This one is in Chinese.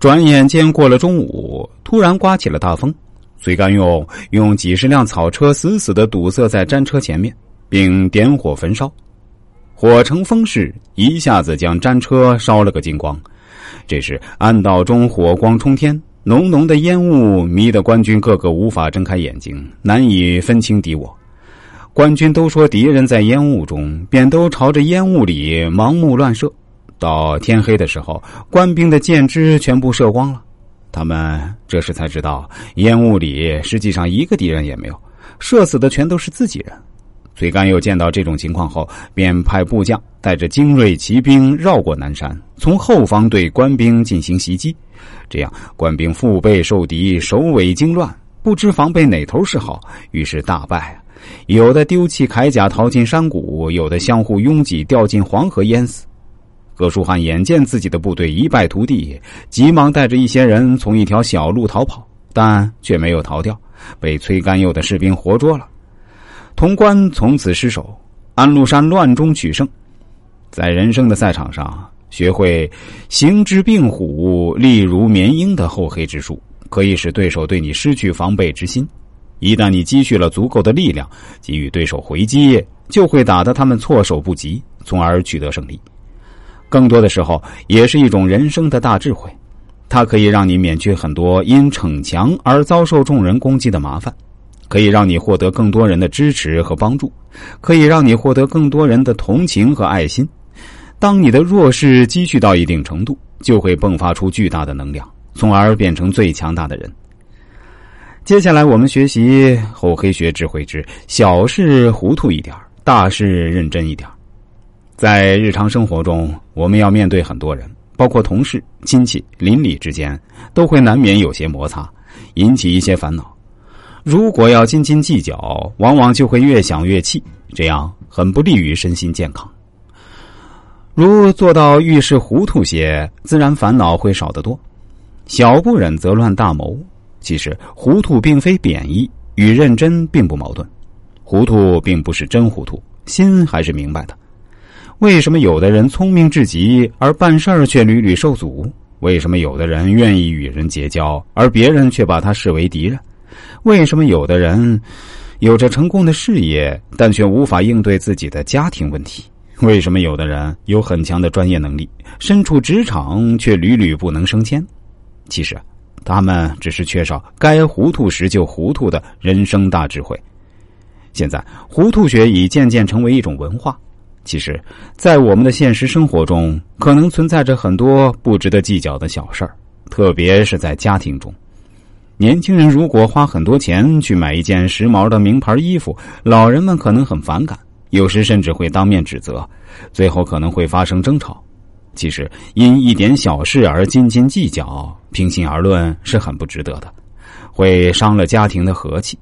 转眼间过了中午，突然刮起了大风。崔干用用几十辆草车死死的堵塞在战车前面，并点火焚烧，火成风势，一下子将战车烧了个精光。这时暗道中火光冲天，浓浓的烟雾迷得官军个个无法睁开眼睛，难以分清敌我。官军都说敌人在烟雾中，便都朝着烟雾里盲目乱射。到天黑的时候，官兵的箭支全部射光了。他们这时才知道，烟雾里实际上一个敌人也没有，射死的全都是自己人。崔干又见到这种情况后，便派部将带着精锐骑兵绕过南山，从后方对官兵进行袭击。这样，官兵腹背受敌，首尾惊乱，不知防备哪头是好，于是大败。有的丢弃铠甲逃进山谷，有的相互拥挤掉进黄河淹死。何书汉眼见自己的部队一败涂地，急忙带着一些人从一条小路逃跑，但却没有逃掉，被崔干佑的士兵活捉了。潼关从此失守，安禄山乱中取胜。在人生的赛场上，学会行之病虎，力如绵鹰的厚黑之术，可以使对手对你失去防备之心。一旦你积蓄了足够的力量，给予对手回击，就会打得他们措手不及，从而取得胜利。更多的时候，也是一种人生的大智慧，它可以让你免去很多因逞强而遭受众人攻击的麻烦，可以让你获得更多人的支持和帮助，可以让你获得更多人的同情和爱心。当你的弱势积蓄到一定程度，就会迸发出巨大的能量，从而变成最强大的人。接下来，我们学习厚黑学智慧之小事糊涂一点大事认真一点在日常生活中，我们要面对很多人，包括同事、亲戚、邻里之间，都会难免有些摩擦，引起一些烦恼。如果要斤斤计较，往往就会越想越气，这样很不利于身心健康。如做到遇事糊涂些，自然烦恼会少得多。小不忍则乱大谋。其实糊涂并非贬义，与认真并不矛盾。糊涂并不是真糊涂，心还是明白的。为什么有的人聪明至极，而办事儿却屡屡受阻？为什么有的人愿意与人结交，而别人却把他视为敌人？为什么有的人有着成功的事业，但却无法应对自己的家庭问题？为什么有的人有很强的专业能力，身处职场却屡屡不能升迁？其实，他们只是缺少该糊涂时就糊涂的人生大智慧。现在，糊涂学已渐渐成为一种文化。其实，在我们的现实生活中，可能存在着很多不值得计较的小事儿，特别是在家庭中。年轻人如果花很多钱去买一件时髦的名牌衣服，老人们可能很反感，有时甚至会当面指责，最后可能会发生争吵。其实，因一点小事而斤斤计较，平心而论是很不值得的，会伤了家庭的和气。